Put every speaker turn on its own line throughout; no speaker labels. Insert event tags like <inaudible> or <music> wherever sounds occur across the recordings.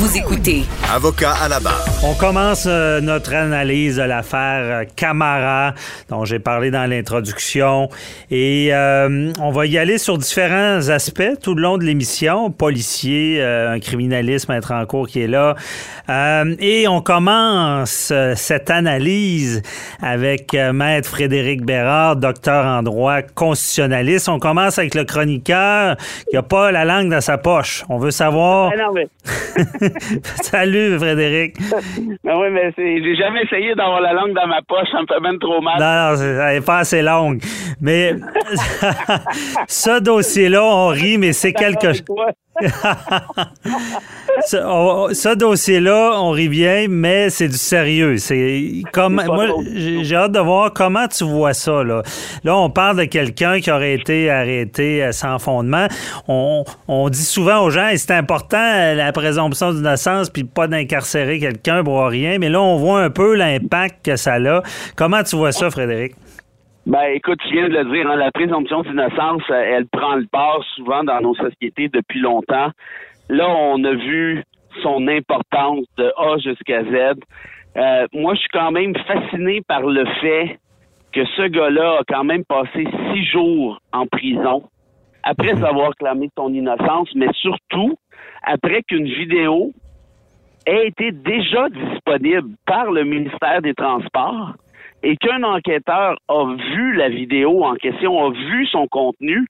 Vous écoutez
Avocat à la barre.
On commence euh, notre analyse de l'affaire euh, Camara, dont j'ai parlé dans l'introduction. Et euh, on va y aller sur différents aspects tout le long de l'émission. Policier, euh, un criminalisme être en cours qui est là. Euh, et on commence cette analyse avec Maître Frédéric Bérard, docteur en droit constitutionnaliste. On commence avec le chroniqueur qui n'a pas la langue dans sa poche. On veut savoir...
Ah non, mais, <laughs> <laughs>
Salut Frédéric.
mais oui, mais c'est- j'ai jamais essayé d'avoir la langue dans ma poche, ça me fait même trop mal.
Non, non, elle n'est pas assez longue. Mais <laughs> ce dossier-là, on rit, mais c'est quelque chose. <laughs> Ce, on- ce dossier-là, on bien, mais c'est du sérieux. C'est comme moi, j'ai hâte de voir comment tu vois ça. Là, là on parle de quelqu'un qui aurait été arrêté euh, sans fondement. On, on dit souvent aux gens, et c'est important euh, la présomption d'innocence, puis pas d'incarcérer quelqu'un pour rien. Mais là, on voit un peu l'impact que ça a. Comment tu vois ça, Frédéric?
Ben, écoute, tu viens de le dire, hein, la présomption d'innocence, euh, elle prend le part souvent dans nos sociétés depuis longtemps. Là, on a vu son importance de A jusqu'à Z. Euh, moi, je suis quand même fasciné par le fait que ce gars-là a quand même passé six jours en prison après avoir clamé son innocence, mais surtout après qu'une vidéo ait été déjà disponible par le ministère des Transports et qu'un enquêteur a vu la vidéo en question, a vu son contenu,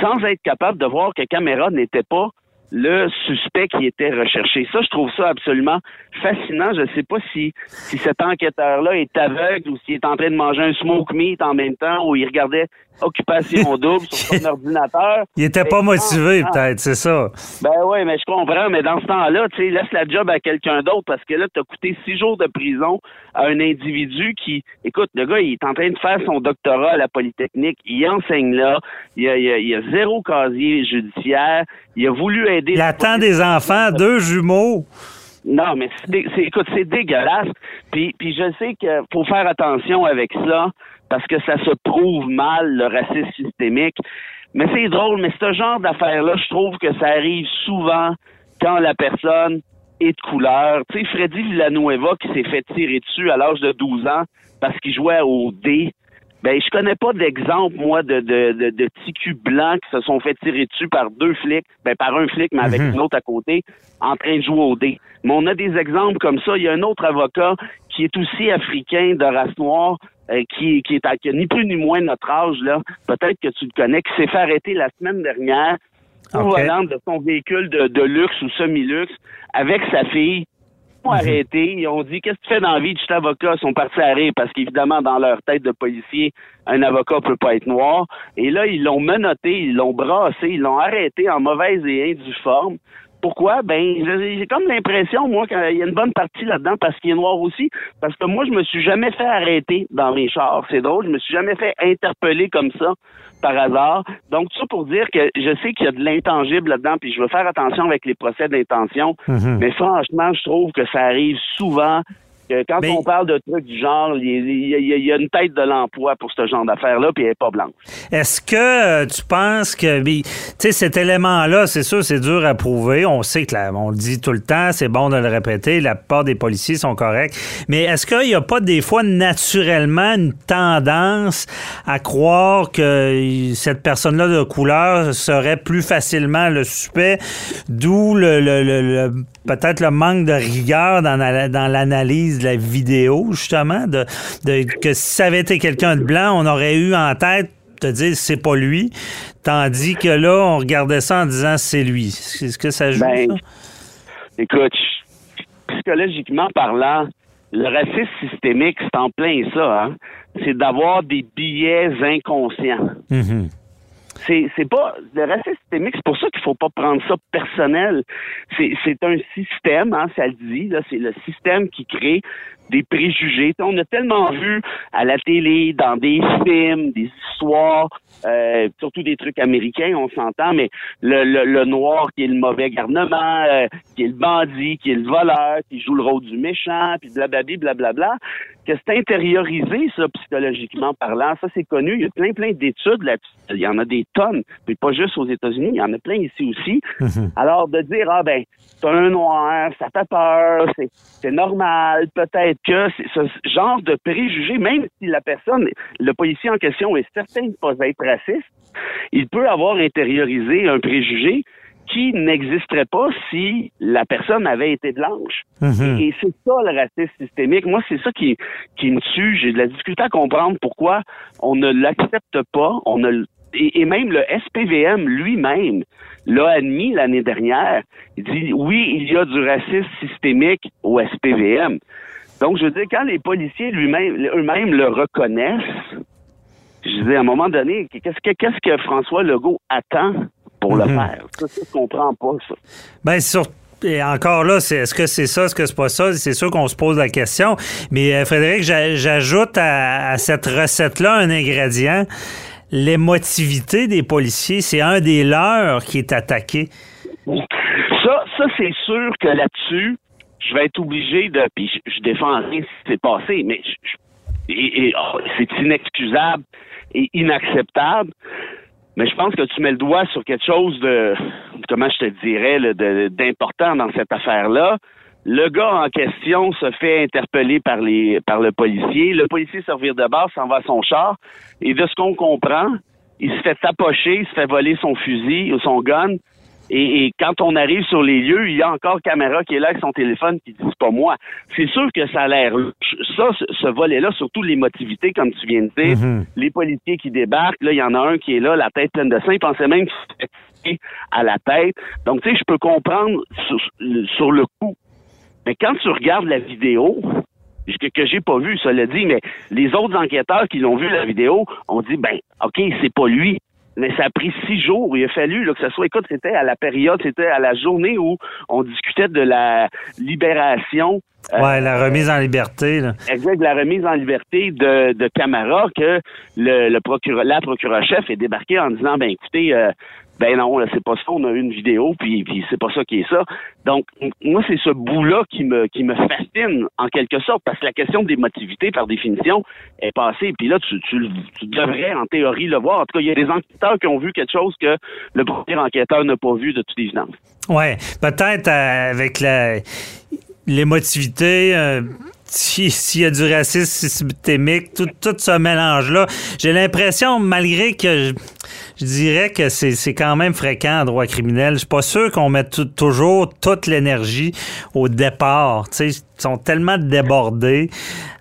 sans être capable de voir que caméra n'était pas le suspect qui était recherché. Ça, je trouve ça absolument fascinant. Je ne sais pas si, si cet enquêteur-là est aveugle ou s'il est en train de manger un smoke meat en même temps ou il regardait Occupation <laughs> double sur son <laughs> ordinateur.
Il était pas motivé, peut-être, c'est ça.
ben oui, mais je comprends, mais dans ce temps-là, tu sais, laisse la job à quelqu'un d'autre parce que là, t'as coûté six jours de prison à un individu qui, écoute, le gars, il est en train de faire son doctorat à la Polytechnique, il enseigne là, il a, il a, il a zéro casier judiciaire, il a voulu aider.
Il attend des enfants, deux jumeaux.
Non, mais c'est- écoute, c'est dégueulasse. Puis, puis je sais qu'il faut faire attention avec ça parce que ça se prouve mal, le racisme systémique. Mais c'est drôle, mais ce genre d'affaires-là, je trouve que ça arrive souvent quand la personne est de couleur. Tu sais, Freddy Villanueva qui s'est fait tirer dessus à l'âge de 12 ans parce qu'il jouait au dé. Ben, je connais pas d'exemple, moi, de, de, de, blancs qui se sont fait tirer dessus par deux flics, ben, par un flic, mais avec
Mhm.
une autre à côté, en train de jouer au dé. Mais on a des exemples comme ça. Il y a un autre avocat qui est aussi africain de race noire, euh, qui, qui est à, qui a ni plus ni moins notre âge, là. Peut-être que tu le connais, qui s'est fait arrêter la semaine dernière au
Ok.
volant de son véhicule de, de luxe ou semi-luxe avec sa fille. Ils
Mhm.
ont arrêté, ils ont dit Qu'est-ce que tu fais dans la vie? Suis avocat, ils sont partis à rire parce qu'évidemment, dans leur tête de policier, un avocat peut pas être noir. Et là, ils l'ont menotté, ils l'ont brassé, ils l'ont arrêté en mauvaise et indue forme. Pourquoi? Ben, j'ai comme l'impression, moi, qu'il y a une bonne partie là-dedans parce qu'il est noir aussi. Parce que moi, je me suis jamais fait arrêter dans mes chars. C'est drôle, je me suis jamais fait interpeller comme ça par hasard. Donc, tout ça pour dire que je sais qu'il y a de l'intangible là-dedans, puis je veux faire attention avec les procès d'intention.
Mhm.
Mais franchement, je trouve que ça arrive souvent. Quand
Mais-
on parle de trucs du genre, il y, a- une tête de l'emploi pour ce genre d'affaires-là, puis elle est pas blanche.
Est-ce que euh, tu penses que, tu sais, cet élément-là, c'est sûr, c'est dur à prouver. On sait que, là, on le dit tout le temps, c'est bon de le répéter, la plupart des policiers sont corrects. Mais est-ce qu'il n'y a pas des fois naturellement une tendance à croire que cette personne-là de couleur serait plus facilement le suspect, d'où le, le- le- le- peut-être le manque de rigueur dans, la- dans l'analyse de la vidéo, justement, de, de- que si ça avait été quelqu'un de blanc, on aurait eu en tête te dire c'est pas lui, tandis que là, on regardait ça en disant c'est lui. Est-ce que ça joue?
Ben,
ça?
Écoute, psychologiquement parlant, le racisme systémique, c'est en plein ça. Hein? C'est d'avoir des billets inconscients.
Mhm.
c'est c'est pas le racisme systémique, c'est pour ça qu'il faut pas prendre ça personnel. C'est un système, hein, ça le dit, là, c'est le système qui crée des préjugés. On a tellement vu à la télé, dans des films, des histoires, euh, surtout des trucs américains, on s'entend, mais le, le, noir qui est le mauvais garnement, euh, qui est le bandit, qui est le voleur, qui joue le rôle du méchant, puis blablabla, blablabla, que c'est intériorisé, ça, psychologiquement parlant. Ça, c'est connu. Il y a plein, plein d'études là-dessus. Il y en a tonnes, puis pas juste aux États-Unis, il y en a plein ici aussi. Mhm. Alors, de dire, ah ben, c'est un noir, ça fait peur, c'est normal, peut-être que ce genre de préjugé, même si la personne, le policier en question est certain de pas être raciste, il peut avoir intériorisé un préjugé qui n'existerait pas si la personne avait été blanche. Mhm. Et c'est ça le racisme systémique. Moi, c'est ça qui, qui me tue. J'ai de la difficulté à comprendre pourquoi on ne l'accepte pas. On ne, et, même le SPVM lui-même l'a admis l'année dernière. Il dit oui, il y a du racisme systémique au SPVM. Donc, je veux dire, quand les policiers lui-même, eux-mêmes le reconnaissent, je dis à un moment donné, qu'est-ce que, qu'est-ce que François Legault attend pour le mhm. faire? Ça, je comprends pas, ça.
Ben, sur et encore là, est-ce que c'est ça, est-ce que c'est pas ça? C'est sûr qu'on se pose la question. Mais euh, Frédéric, j'ajoute à, cette recette-là un ingrédient. L'émotivité des policiers, c'est un des leurs qui est attaqué.
Ça, ça c'est sûr que là-dessus, je vais être obligé de. Puis je, défends rien si c'est passé, mais oh, c'est inexcusable et inacceptable. Mais je pense que tu mets le doigt sur quelque chose de, comment je te dirais, d'important dans cette affaire-là. Le gars en question se fait interpeller par les par le policier. Le policier servir de base, s'en va à son char. Et de ce qu'on comprend, il se fait tapocher, il se fait voler son fusil ou son gun. Et, quand on arrive sur les lieux, il y a encore caméra qui est là avec son téléphone qui dit c'est pas moi. C'est sûr que ça a l'air ça, ce, volet-là, surtout l'émotivité, comme tu viens de dire, mm-hmm. les policiers qui débarquent, là, il y en a un qui est là, la tête pleine de sang, il pensait même qu'il se à la tête. Donc, tu sais, je peux comprendre sur, le coup. Mais quand tu regardes la vidéo, que, que j'ai pas vu, ça l'a dit, mais les autres enquêteurs qui l'ont vu la vidéo ont dit ben, OK, c'est pas lui mais ça a pris six jours. Il a fallu là, que ce soit, écoute, c'était à la période, c'était à la journée où on discutait de la libération.
Euh, ouais, la remise en liberté. Là.
Exact, la remise en liberté de, de Camara que le, le procureur, la procureur-chef est débarqué en disant, ben écoutez, euh, ben non, là, c'est pas ça, on a une vidéo, puis, puis c'est pas ça qui est ça. Donc, moi, c'est ce bout-là qui me, qui me fascine, en quelque sorte, parce que la question d'émotivité, par définition, est passée. Puis là, tu, tu, tu, devrais, en théorie, le voir. En tout cas, il y a des enquêteurs qui ont vu quelque chose que le premier enquêteur n'a pas vu de toute évidence.
Ouais, peut-être euh, avec la l'émotivité, euh, s'il y a du racisme systémique, tout, tout ce mélange-là, j'ai l'impression, malgré que je, dirais que c'est quand même fréquent en droit criminel, je suis pas sûr qu'on mette toujours toute l'énergie au départ. ils sont tellement débordés.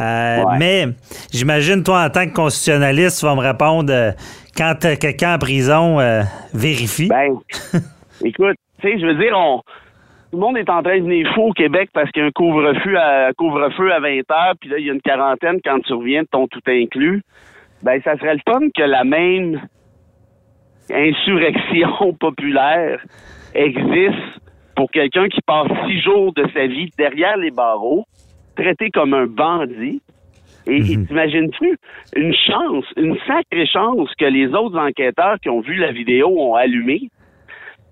Euh, mais j'imagine, toi, en tant que constitutionnaliste, tu vas me répondre euh, quand quelqu'un en prison euh, vérifie.
Ben, <laughs> écoute, tu sais, je veux dire, on tout le monde est en train de venir fou au Québec parce qu'il y a un couvre-feu à, couvre-feu à 20 heures, puis là, il y a une quarantaine quand tu reviens de ton tout inclus. Ben, ça serait le fun que la même insurrection <laughs> populaire existe pour quelqu'un qui passe six jours de sa vie derrière les barreaux, traité comme un bandit. Et mhm. t'imagines-tu une chance, une sacrée chance que les autres enquêteurs qui ont vu la vidéo ont allumé?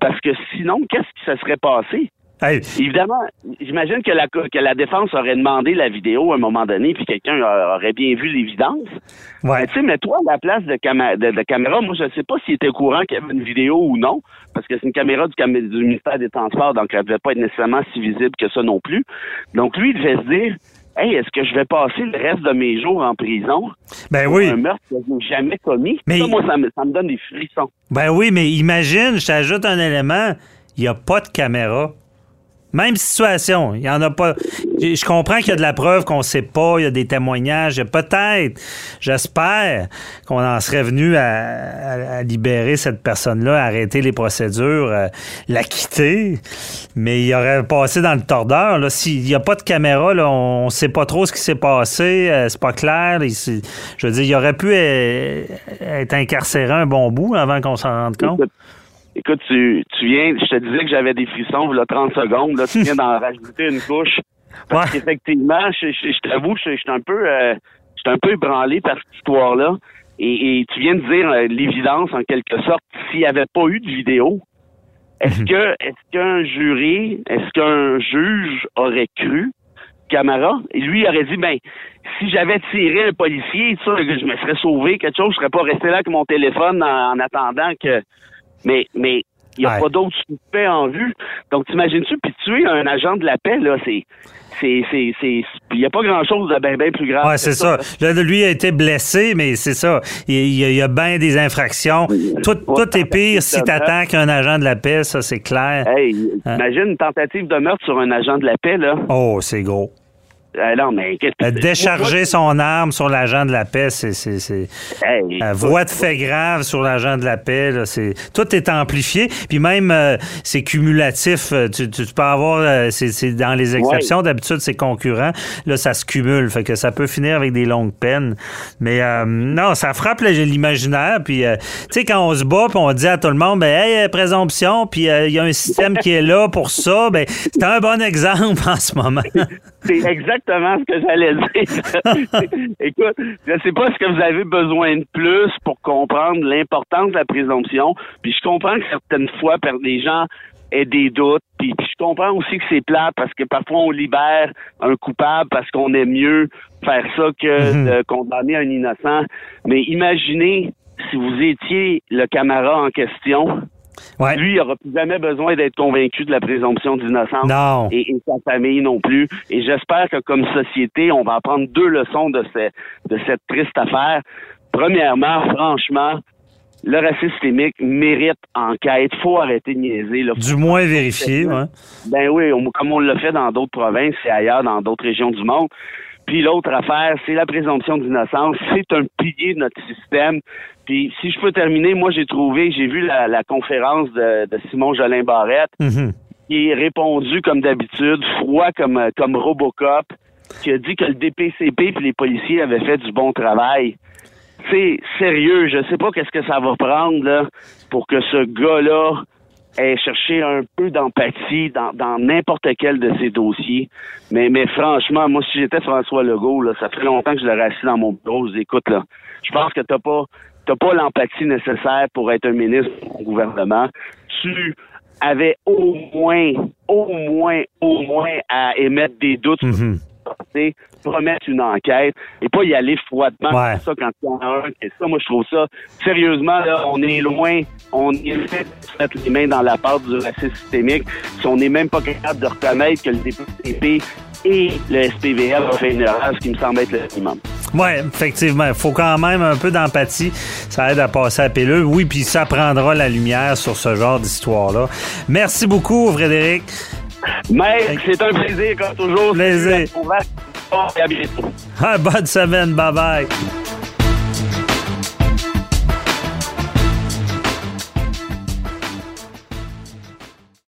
Parce que sinon, qu'est-ce qui se serait passé? Évidemment, j'imagine que la, que la défense aurait demandé la vidéo à un moment donné, puis quelqu'un aurait bien vu l'évidence. Ouais. Tu sais, mais toi, à la place de, de, caméra, moi, je ne sais pas s'il était au courant qu'il y avait une vidéo ou non, parce que c'est une caméra du, du ministère des Transports, donc elle ne devait pas être nécessairement si visible que ça non plus. Donc, lui, il devait se dire, Hey, est-ce que je vais passer le reste de mes jours en prison
ben oui.
un meurtre que je n'ai jamais commis? Ça, moi, ça me, ça me donne des frissons.
Ben oui, mais imagine, je t'ajoute un élément, il n'y a pas de caméra. Même situation. Il y en a pas. Je comprends qu'il y a de la preuve qu'on ne sait pas, il y a des témoignages. Peut-être, j'espère qu'on en serait venu à, libérer cette personne-là, arrêter les procédures, euh, la quitter. Mais il aurait passé dans le tordeur. S'il n'y a pas de caméra, là, on ne sait pas trop ce qui s'est passé. Euh, c'est pas clair. je veux dire, il aurait pu euh, être incarcéré un bon bout avant qu'on s'en rende compte.
Écoute, tu, tu viens, je te disais que j'avais des frissons, là, 30 secondes, là, tu viens d'en <laughs> rajouter une couche. Parce qu'effectivement, je, je, je t'avoue, je, suis un peu, euh, un peu ébranlé par cette histoire-là. Et, et, tu viens de dire euh, l'évidence, en quelque sorte, s'il n'y avait pas eu de vidéo, est-ce mhm. que, est-ce qu'un jury, est-ce qu'un juge aurait cru? Camara? Et lui, il aurait dit, ben, si j'avais tiré un policier, ça, je me serais sauvé quelque chose, je serais pas resté là avec mon téléphone en attendant que, mais, mais il n'y a pas d'autres suspects en vue. Donc, t'imagines-tu, puis tuer un agent de la paix, là, c'est. C'est, c'est, c'est, il n'y a pas grand-chose de bien, bien plus grave.
Oui, c'est ça. Là, lui a été blessé, mais c'est ça. Il, y a, bien des infractions. Tout, tout est pire si tu attaques un agent de la paix, ça, c'est clair.
Hey, hein? imagine une tentative de meurtre sur un agent de la paix, là.
Oh, c'est gros.
Euh, non, mais
euh, Décharger son arme sur l'agent de la paix, c'est. c'est, euh, voix de fait grave sur l'agent de la paix, là, c'est, tout est amplifié. Puis même, c'est cumulatif. Tu, tu, peux avoir. c'est, dans les exceptions, d'habitude, c'est concurrent. Là, ça se cumule. Fait que ça peut finir avec des longues peines. Mais non, ça frappe l'imaginaire. Puis, tu sais, quand on se bat, puis on dit à tout le monde, ben, hey, présomption, puis il y a un système qui est là pour ça, ben, c'est un bon exemple <laughs> en ce moment.
c'est exact exactement ce que j'allais dire. <laughs> Écoute, je ne sais pas ce que vous avez besoin de plus pour comprendre l'importance de la présomption. Puis je comprends que certaines fois, les gens aient des doutes. Puis, je comprends aussi que c'est plat parce que parfois on libère un coupable parce qu'on aime mieux faire ça que mhm. de condamner un innocent. Mais imaginez si vous étiez le camarade en question lui, il n'aura plus jamais besoin d'être convaincu de la présomption d'innocence.
Non.
Et, sa famille non plus. Et j'espère que comme société, on va apprendre deux leçons de, de cette triste affaire. Premièrement, franchement, le racisme systémique mérite enquête. faut arrêter de niaiser. Là.
Du moins vérifier, ouais.
Ben oui, comme on l'a fait dans d'autres provinces et ailleurs, dans d'autres régions du monde. Puis l'autre affaire, c'est la présomption d'innocence. C'est un pilier de notre système. Puis si je peux terminer, moi j'ai trouvé, j'ai vu la, conférence de, Simon Jolin Barrette, mm-hmm. qui est répondu comme d'habitude, froid comme, comme Robocop, qui a dit que le DPCP et les policiers avaient fait du bon travail. C'est sérieux, je sais pas qu'est-ce que ça va prendre là, pour que ce gars-là ait cherché un peu d'empathie dans n'importe quel de ces dossiers. Mais, mais franchement, moi, si j'étais François Legault, là, ça fait longtemps que je l'aurais assis dans mon bureau. Je écoute, là, je pense que t'as pas t'as pas l'empathie nécessaire pour être un ministre du gouvernement. Tu avais au moins, au moins, au moins à émettre des doutes mm promettre une enquête et pas y aller froidement ça quand il y en a un. Et ça, moi, je trouve ça, sérieusement, là, on est loin, on est fait de mettre les mains dans la part du racisme systémique si on n'est même pas capable de reconnaître que le DPP et le SPVL ont fait une erreur, ce qui me semble être le minimum.
Oui, effectivement. Il faut quand même un peu d'empathie. Ça aide à passer à pilule. Oui, puis ça prendra la lumière sur ce genre d'histoire-là. Merci beaucoup, Frédéric.
Mais c'est un plaisir, comme toujours.
Plaisir.
À bientôt.
Ah, bonne semaine. Bye bye.